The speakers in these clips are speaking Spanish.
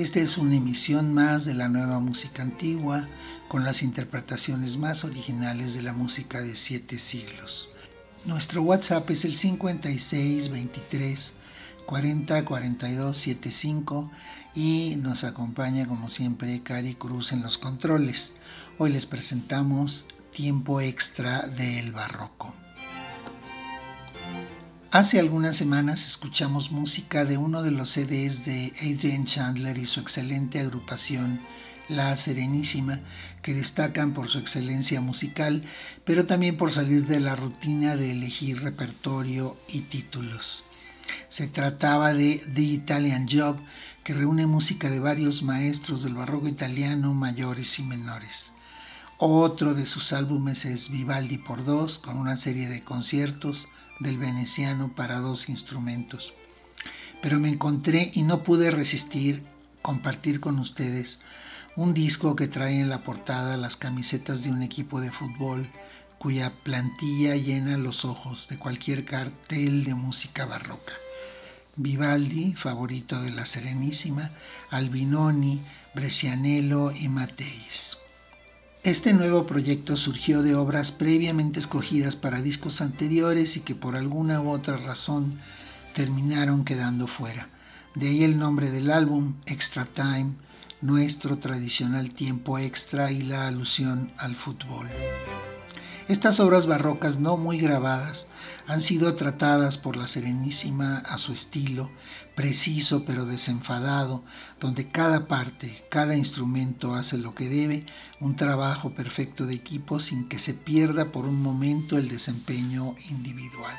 esta es una emisión más de la nueva música antigua con las interpretaciones más originales de la música de siete siglos. Nuestro WhatsApp es el 56 23 40 42 75 y nos acompaña como siempre Cari Cruz en los controles. Hoy les presentamos Tiempo Extra del Barroco. Hace algunas semanas escuchamos música de uno de los CDs de Adrian Chandler y su excelente agrupación La Serenísima, que destacan por su excelencia musical, pero también por salir de la rutina de elegir repertorio y títulos. Se trataba de The Italian Job, que reúne música de varios maestros del barroco italiano mayores y menores. Otro de sus álbumes es Vivaldi por dos, con una serie de conciertos, del veneciano para dos instrumentos. Pero me encontré y no pude resistir compartir con ustedes un disco que trae en la portada las camisetas de un equipo de fútbol cuya plantilla llena los ojos de cualquier cartel de música barroca. Vivaldi, favorito de la Serenísima, Albinoni, Brescianello y Matteis. Este nuevo proyecto surgió de obras previamente escogidas para discos anteriores y que por alguna u otra razón terminaron quedando fuera. De ahí el nombre del álbum, Extra Time, nuestro tradicional tiempo extra y la alusión al fútbol. Estas obras barrocas no muy grabadas han sido tratadas por la Serenísima a su estilo, preciso pero desenfadado, donde cada parte, cada instrumento hace lo que debe, un trabajo perfecto de equipo sin que se pierda por un momento el desempeño individual.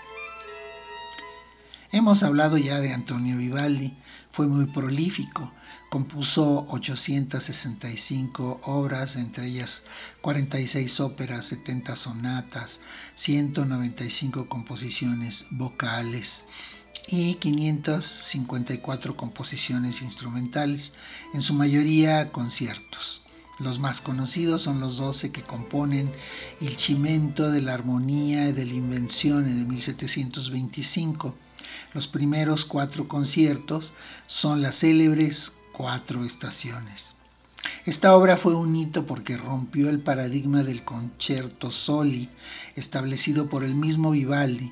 Hemos hablado ya de Antonio Vivaldi, fue muy prolífico, compuso 865 obras, entre ellas 46 óperas, 70 sonatas, 195 composiciones vocales y 554 composiciones instrumentales, en su mayoría conciertos. Los más conocidos son los 12 que componen El Chimento de la Armonía y de la Invención de 1725. Los primeros cuatro conciertos son las célebres Cuatro Estaciones. Esta obra fue un hito porque rompió el paradigma del concerto soli establecido por el mismo Vivaldi,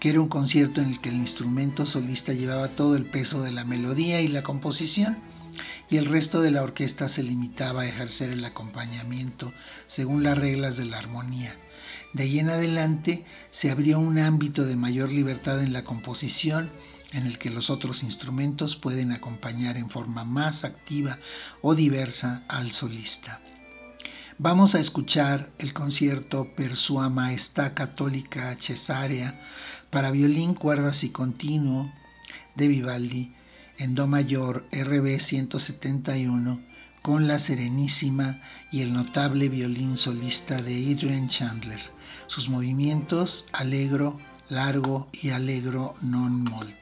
que era un concierto en el que el instrumento solista llevaba todo el peso de la melodía y la composición y el resto de la orquesta se limitaba a ejercer el acompañamiento según las reglas de la armonía. De ahí en adelante se abrió un ámbito de mayor libertad en la composición en el que los otros instrumentos pueden acompañar en forma más activa o diversa al solista. Vamos a escuchar el concierto Per Sua Maestà Católica Cesarea para violín, cuerdas y continuo de Vivaldi en Do mayor RB 171 con la Serenísima y el notable violín solista de Adrian Chandler. Sus movimientos alegro, largo y alegro non molto.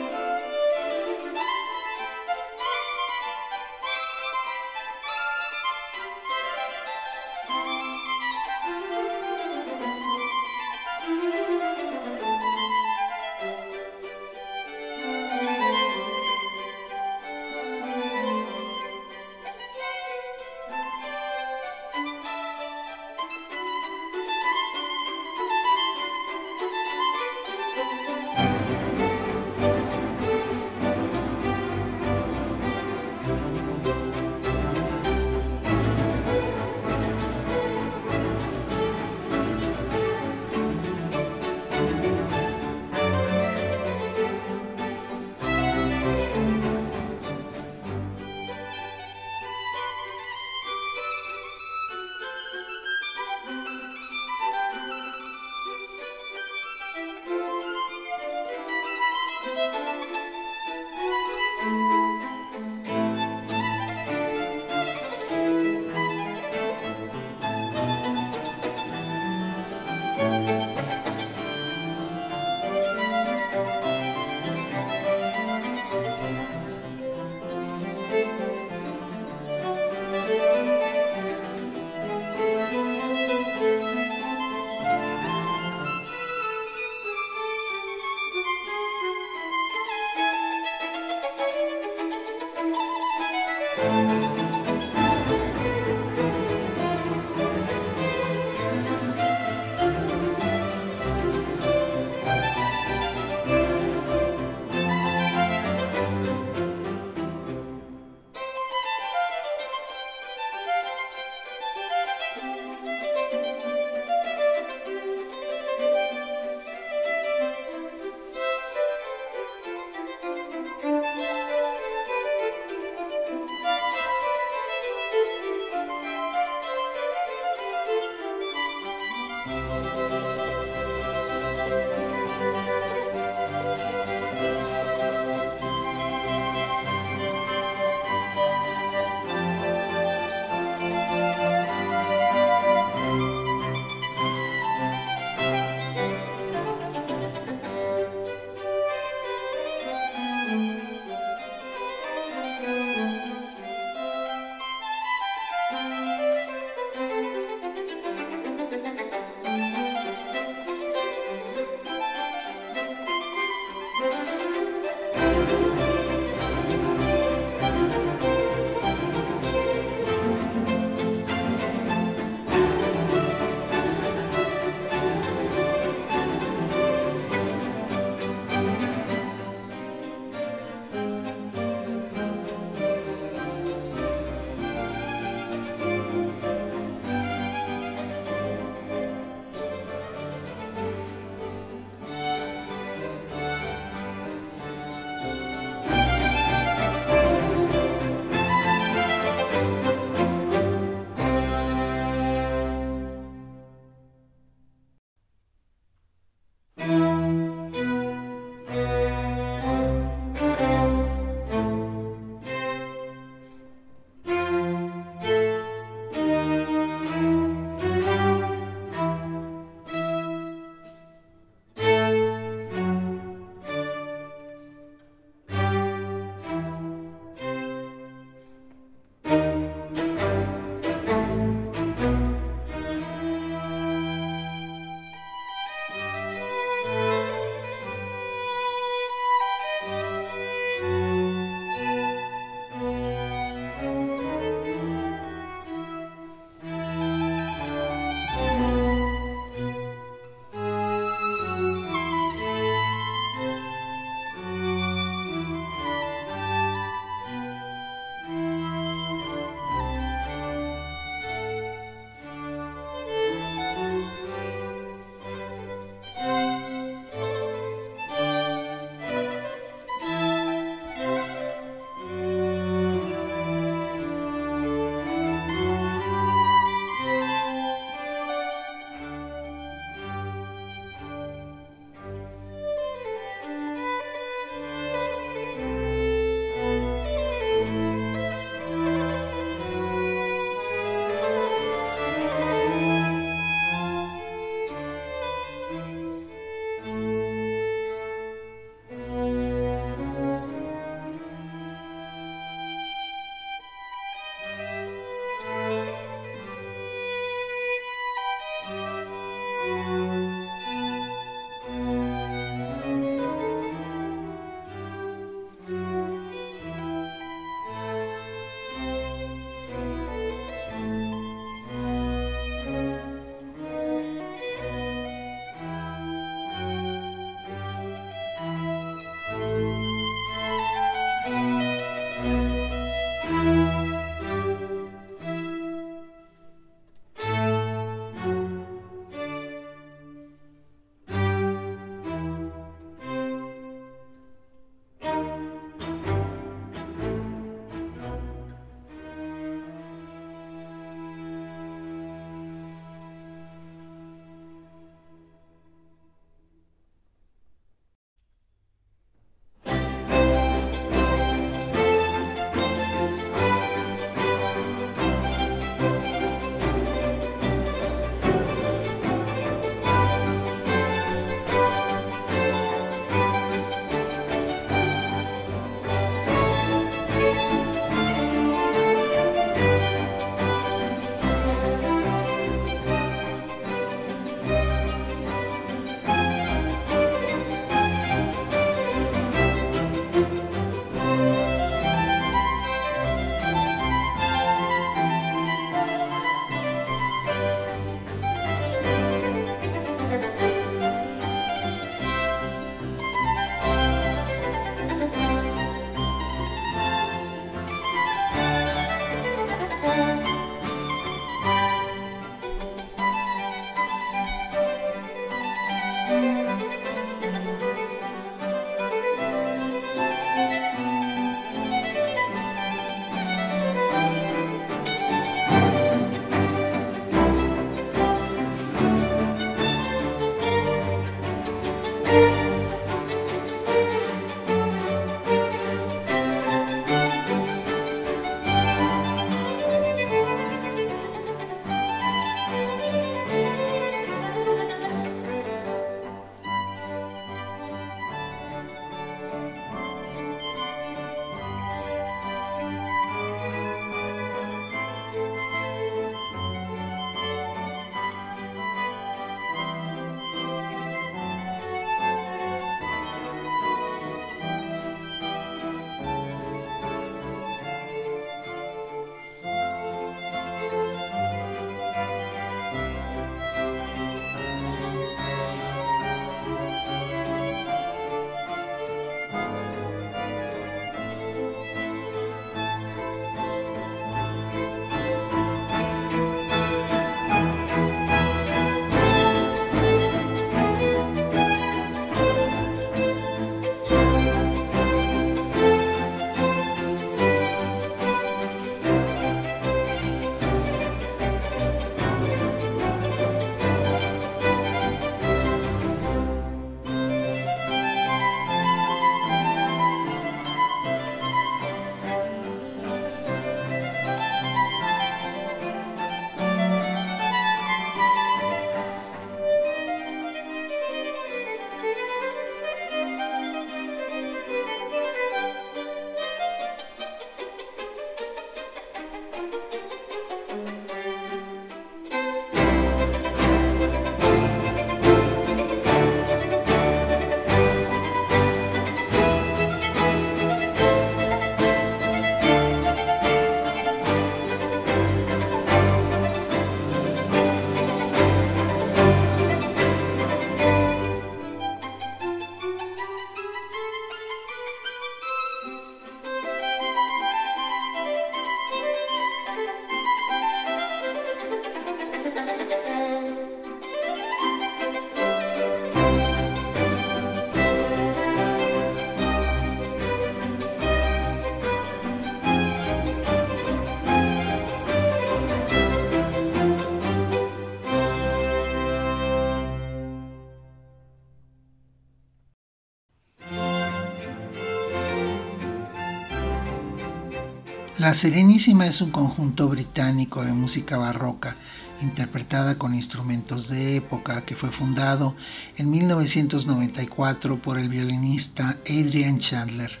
La Serenísima es un conjunto británico de música barroca interpretada con instrumentos de época que fue fundado en 1994 por el violinista Adrian Chandler,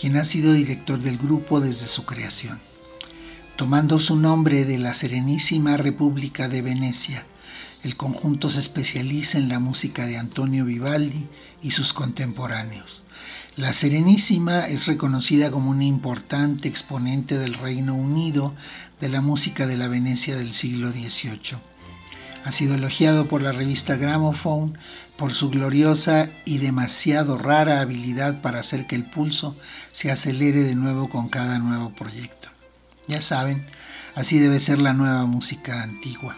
quien ha sido director del grupo desde su creación. Tomando su nombre de la Serenísima República de Venecia, el conjunto se especializa en la música de Antonio Vivaldi y sus contemporáneos. La Serenísima es reconocida como un importante exponente del Reino Unido de la música de la Venecia del siglo XVIII. Ha sido elogiado por la revista Gramophone por su gloriosa y demasiado rara habilidad para hacer que el pulso se acelere de nuevo con cada nuevo proyecto. Ya saben, así debe ser la nueva música antigua.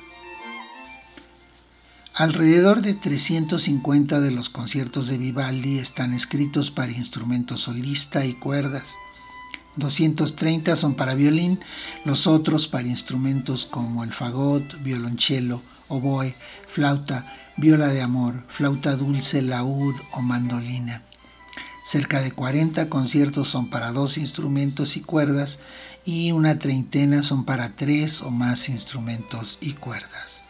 Alrededor de 350 de los conciertos de Vivaldi están escritos para instrumentos solista y cuerdas. 230 son para violín, los otros para instrumentos como el fagot, violonchelo, oboe, flauta, viola de amor, flauta dulce, laúd o mandolina. Cerca de 40 conciertos son para dos instrumentos y cuerdas y una treintena son para tres o más instrumentos y cuerdas.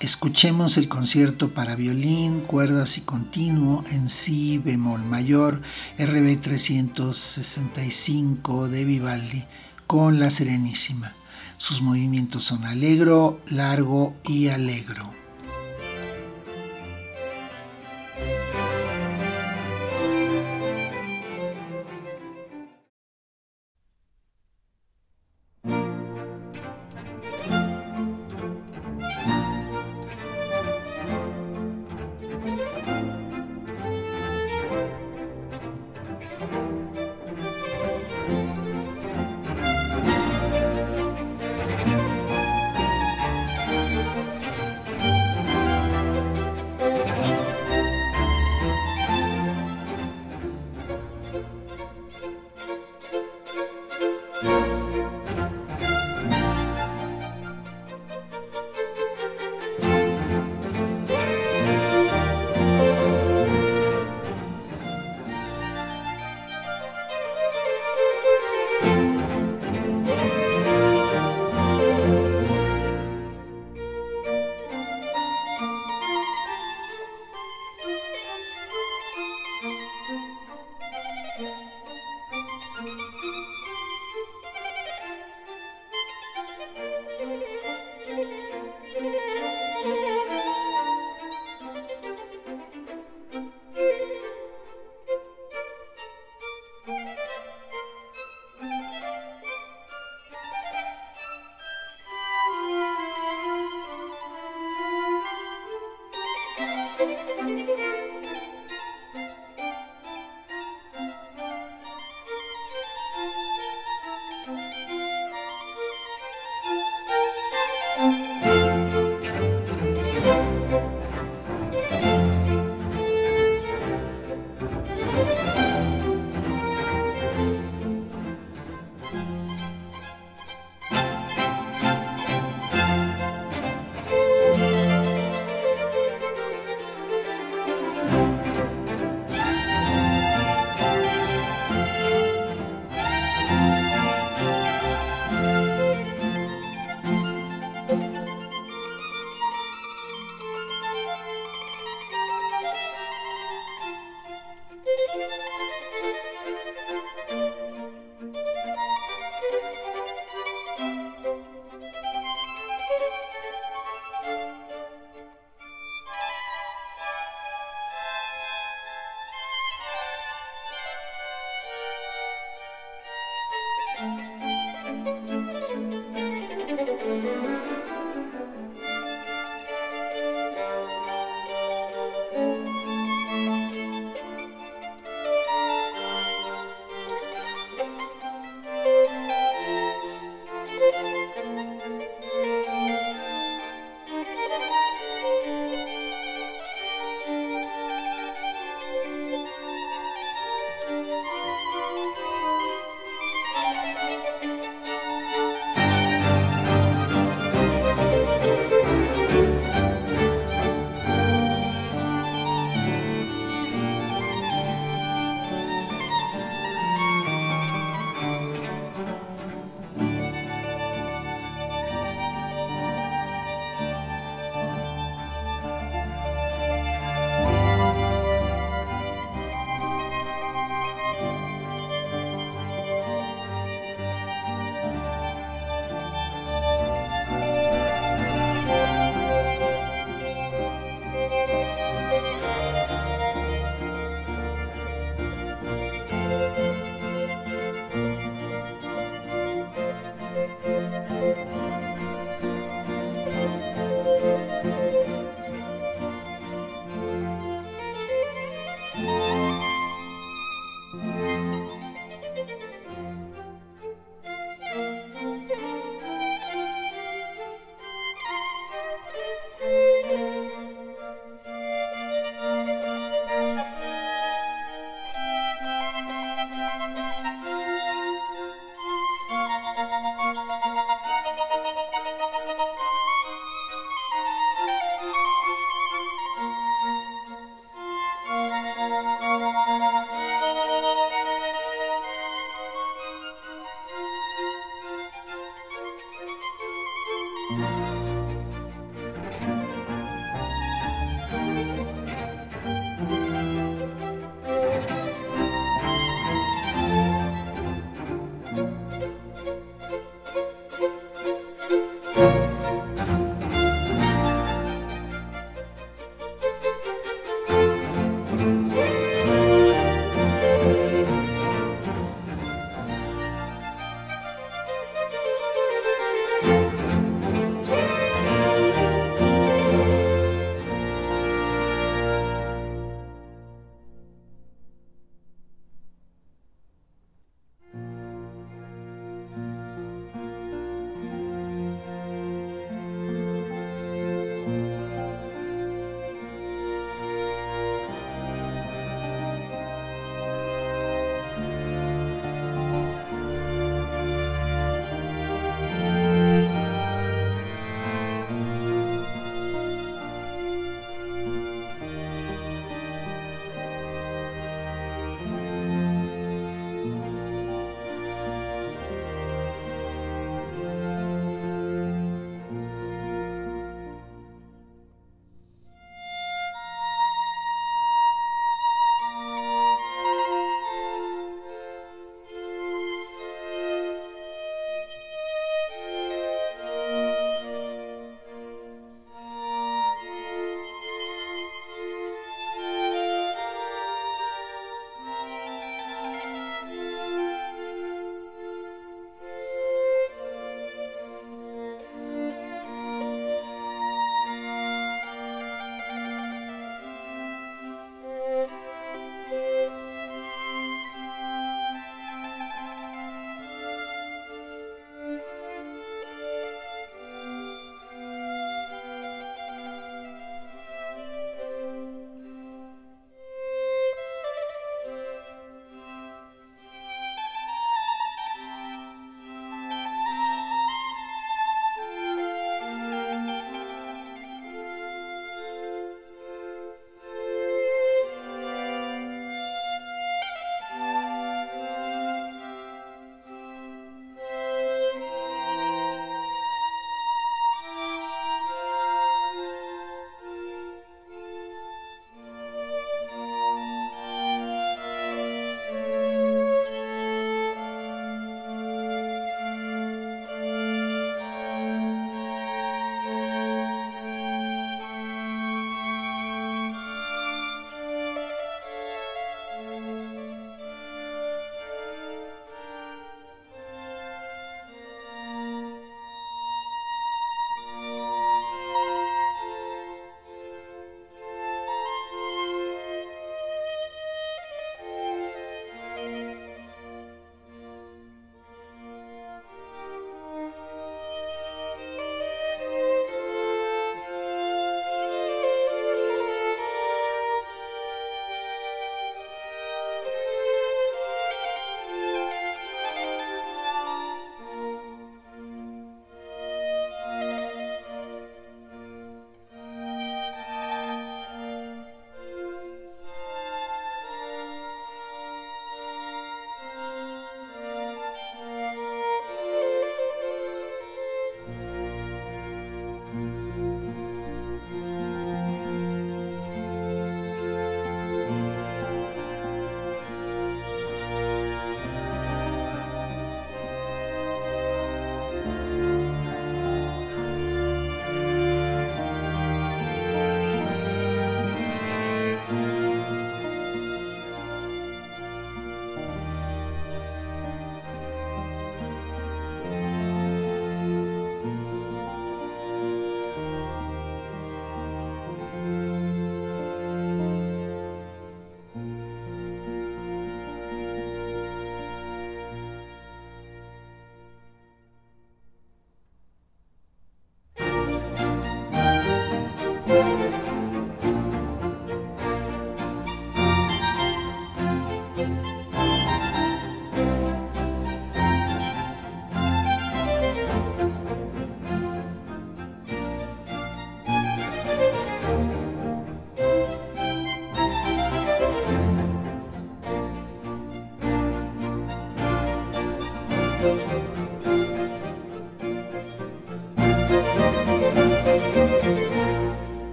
Escuchemos el concierto para violín, cuerdas y continuo en Si bemol mayor, RB 365 de Vivaldi, con la Serenísima. Sus movimientos son alegro, largo y alegro.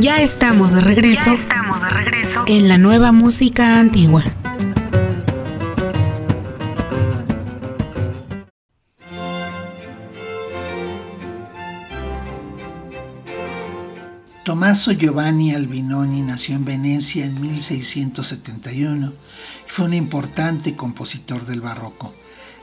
Ya estamos de regreso. En la nueva música antigua. Tommaso Giovanni Albinoni nació en Venecia en 1671 y fue un importante compositor del barroco.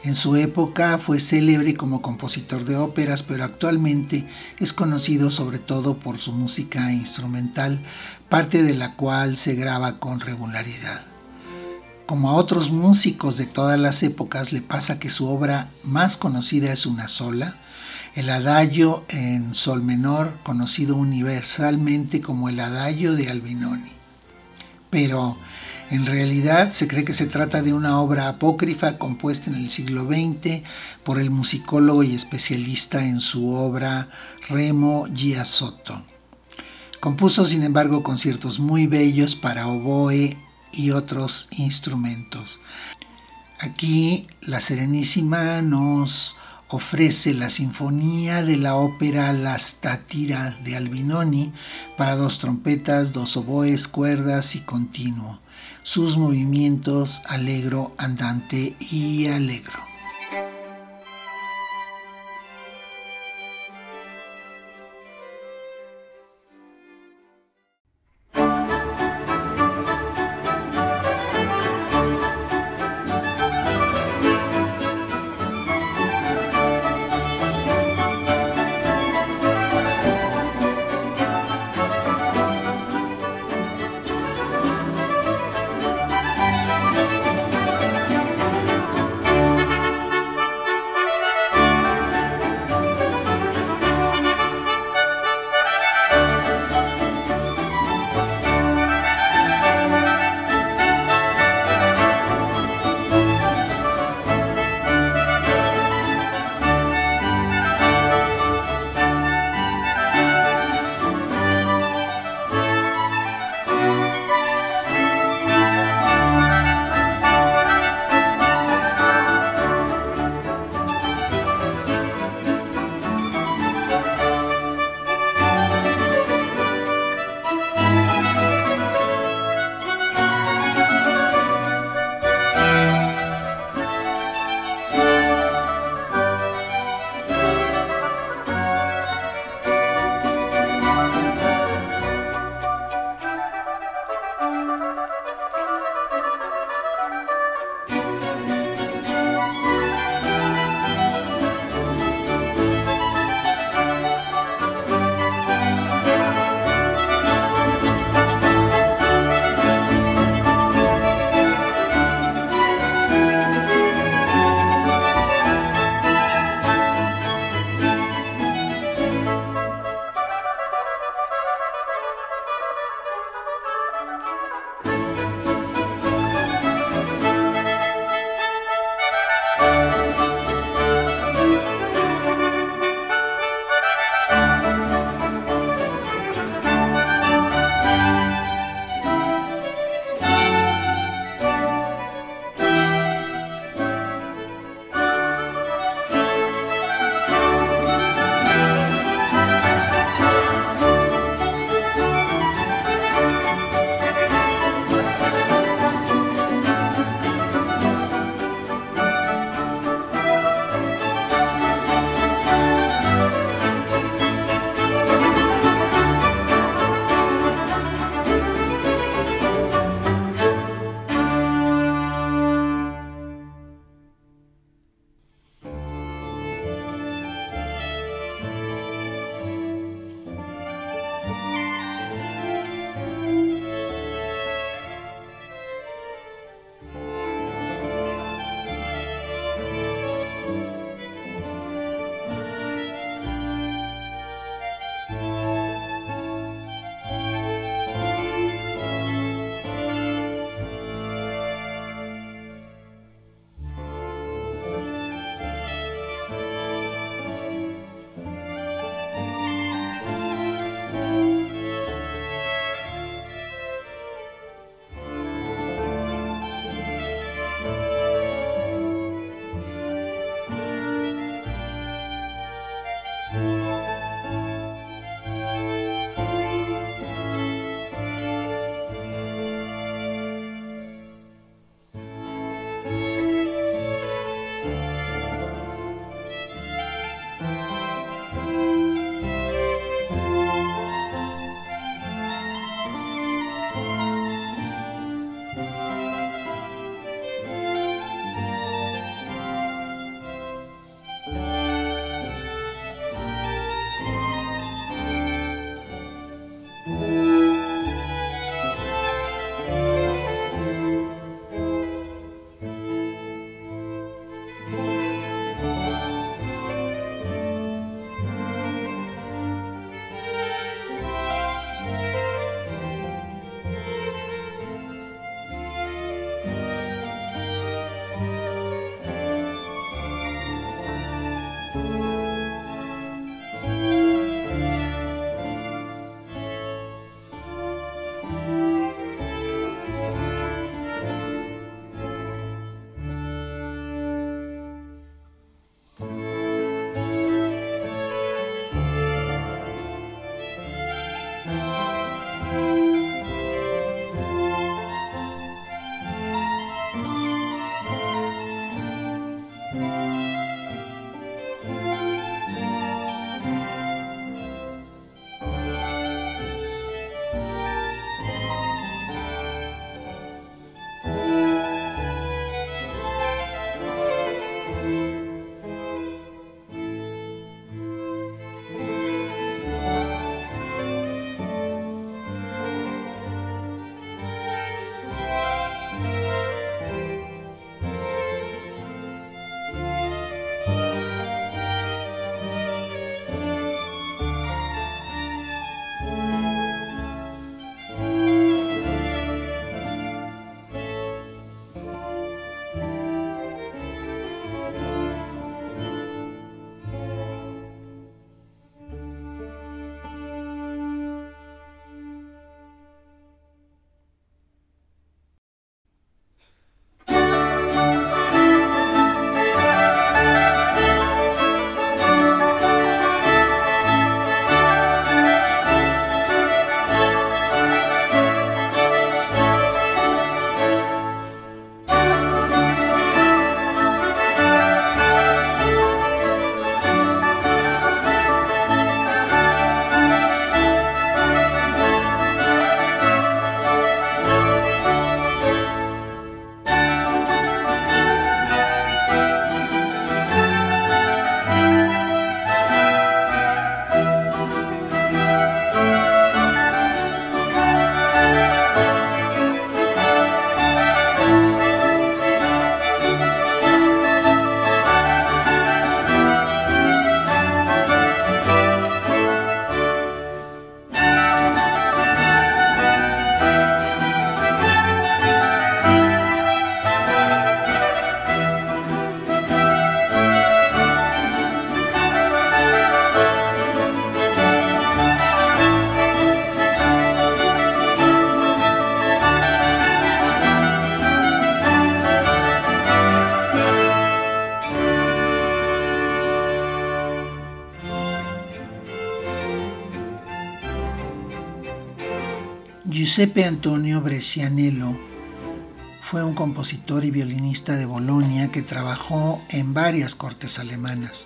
En su época fue célebre como compositor de óperas, pero actualmente es conocido sobre todo por su música instrumental, parte de la cual se graba con regularidad. Como a otros músicos de todas las épocas le pasa que su obra más conocida es una sola, el adagio en sol menor, conocido universalmente como el adagio de Albinoni. Pero en realidad se cree que se trata de una obra apócrifa compuesta en el siglo XX por el musicólogo y especialista en su obra Remo Giasotto. Compuso sin embargo conciertos muy bellos para oboe y otros instrumentos. Aquí la Serenísima nos ofrece la sinfonía de la ópera La Statira de Albinoni para dos trompetas, dos oboes, cuerdas y continuo. Sus movimientos alegro, andante y alegro. Giuseppe Antonio Brescianello fue un compositor y violinista de Bolonia que trabajó en varias cortes alemanas.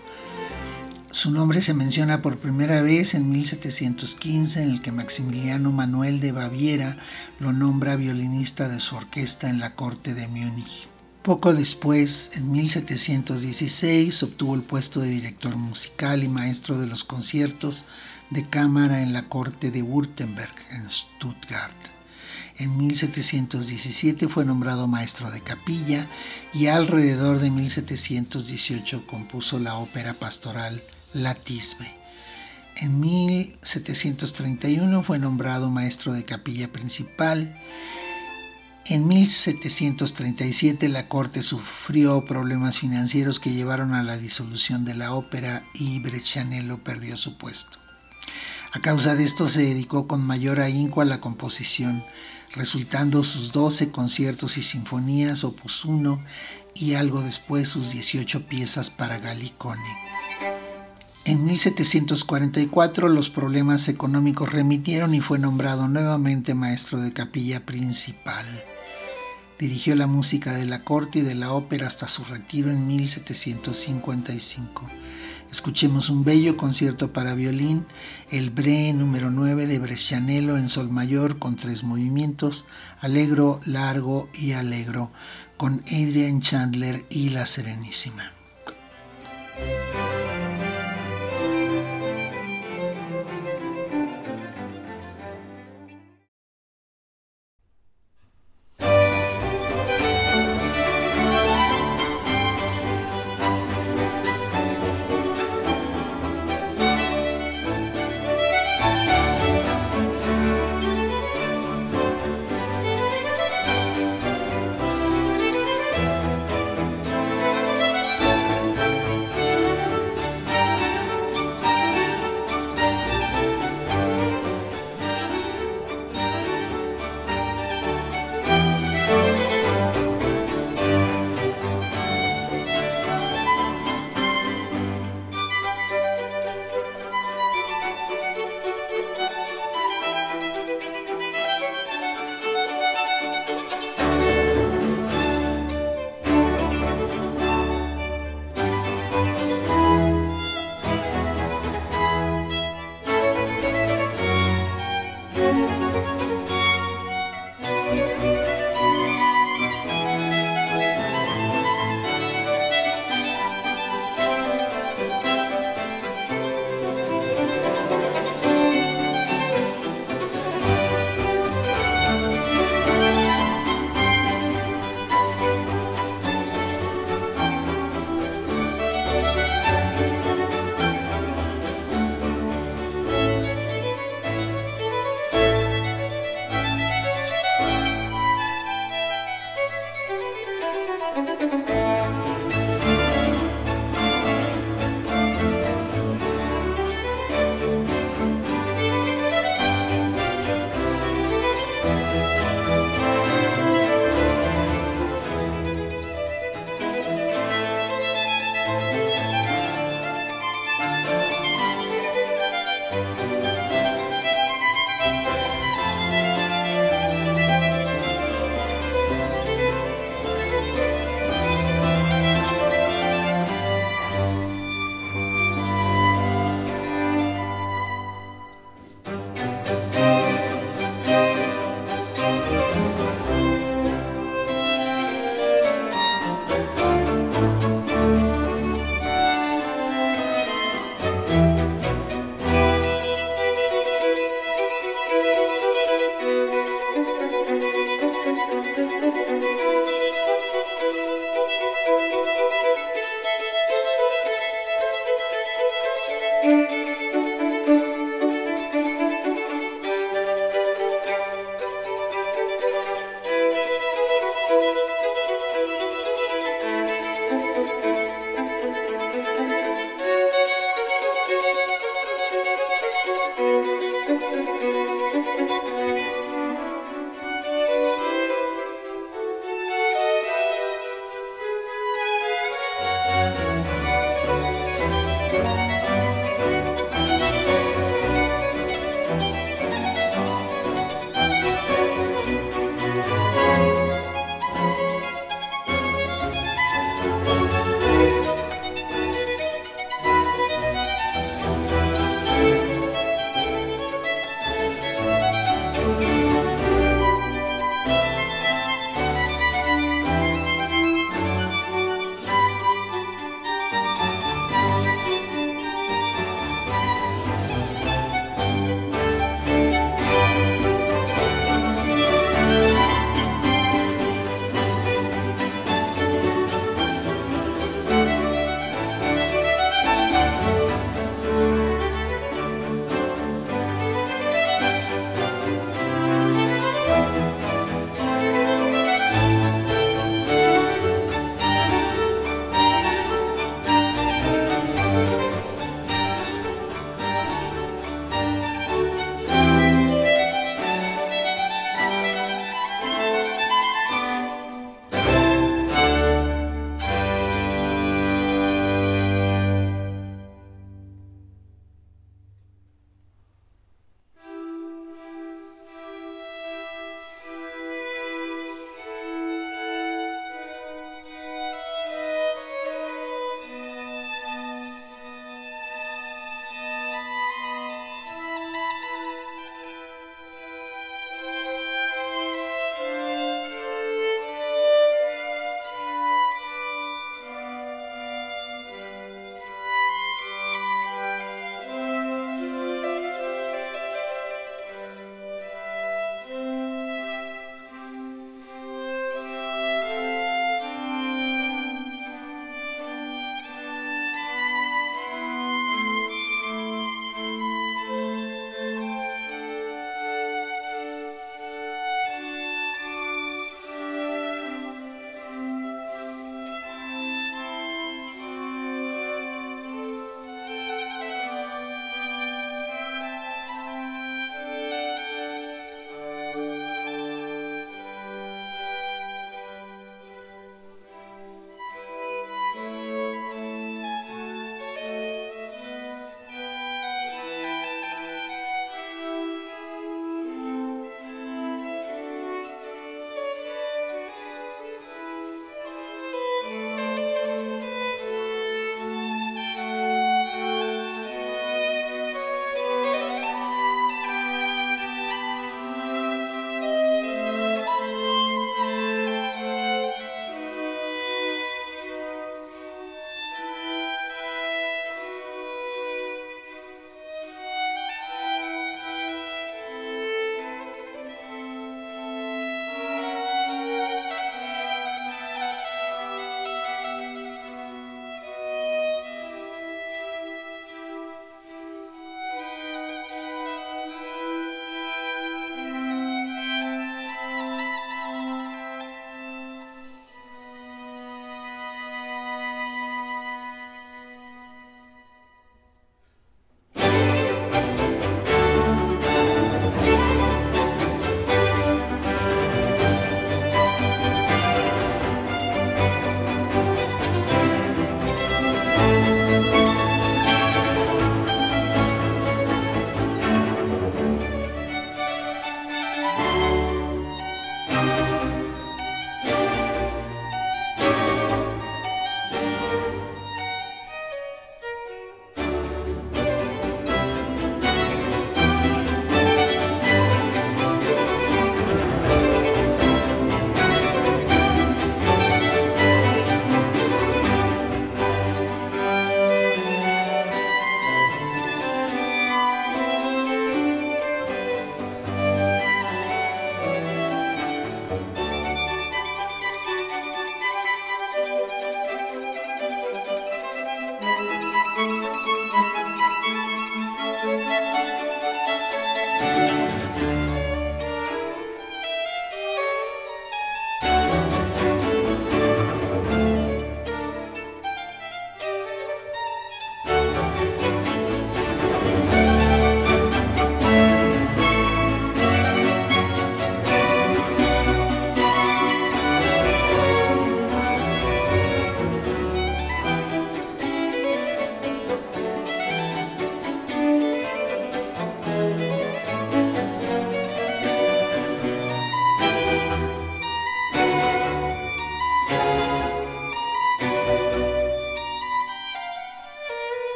Su nombre se menciona por primera vez en 1715 en el que Maximiliano Manuel de Baviera lo nombra violinista de su orquesta en la corte de Múnich. Poco después, en 1716, obtuvo el puesto de director musical y maestro de los conciertos de cámara en la corte de Württemberg, en Stuttgart. En 1717 fue nombrado maestro de capilla y alrededor de 1718 compuso la ópera pastoral La Tisbe. En 1731 fue nombrado maestro de capilla principal. En 1737 la corte sufrió problemas financieros que llevaron a la disolución de la ópera y Breccianello perdió su puesto. A causa de esto se dedicó con mayor ahínco a la composición, resultando sus 12 conciertos y sinfonías opus 1 y algo después sus 18 piezas para Gallicone. En 1744 los problemas económicos remitieron y fue nombrado nuevamente maestro de capilla principal. Dirigió la música de la corte y de la ópera hasta su retiro en 1755. Escuchemos un bello concierto para violín, el Bre número 9 de Brescianello en sol mayor con tres movimientos, alegro, largo y alegro, con Adrian Chandler y la Serenísima.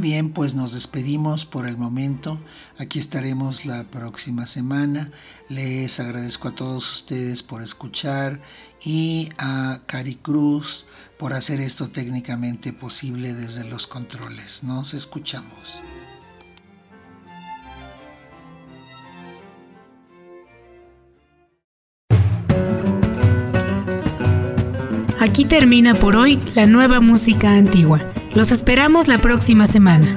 Bien, pues nos despedimos por el momento. Aquí estaremos la próxima semana. Les agradezco a todos ustedes por escuchar y a Cari Cruz por hacer esto técnicamente posible desde los controles. Nos escuchamos. Aquí termina por hoy la nueva música antigua. Los esperamos la próxima semana.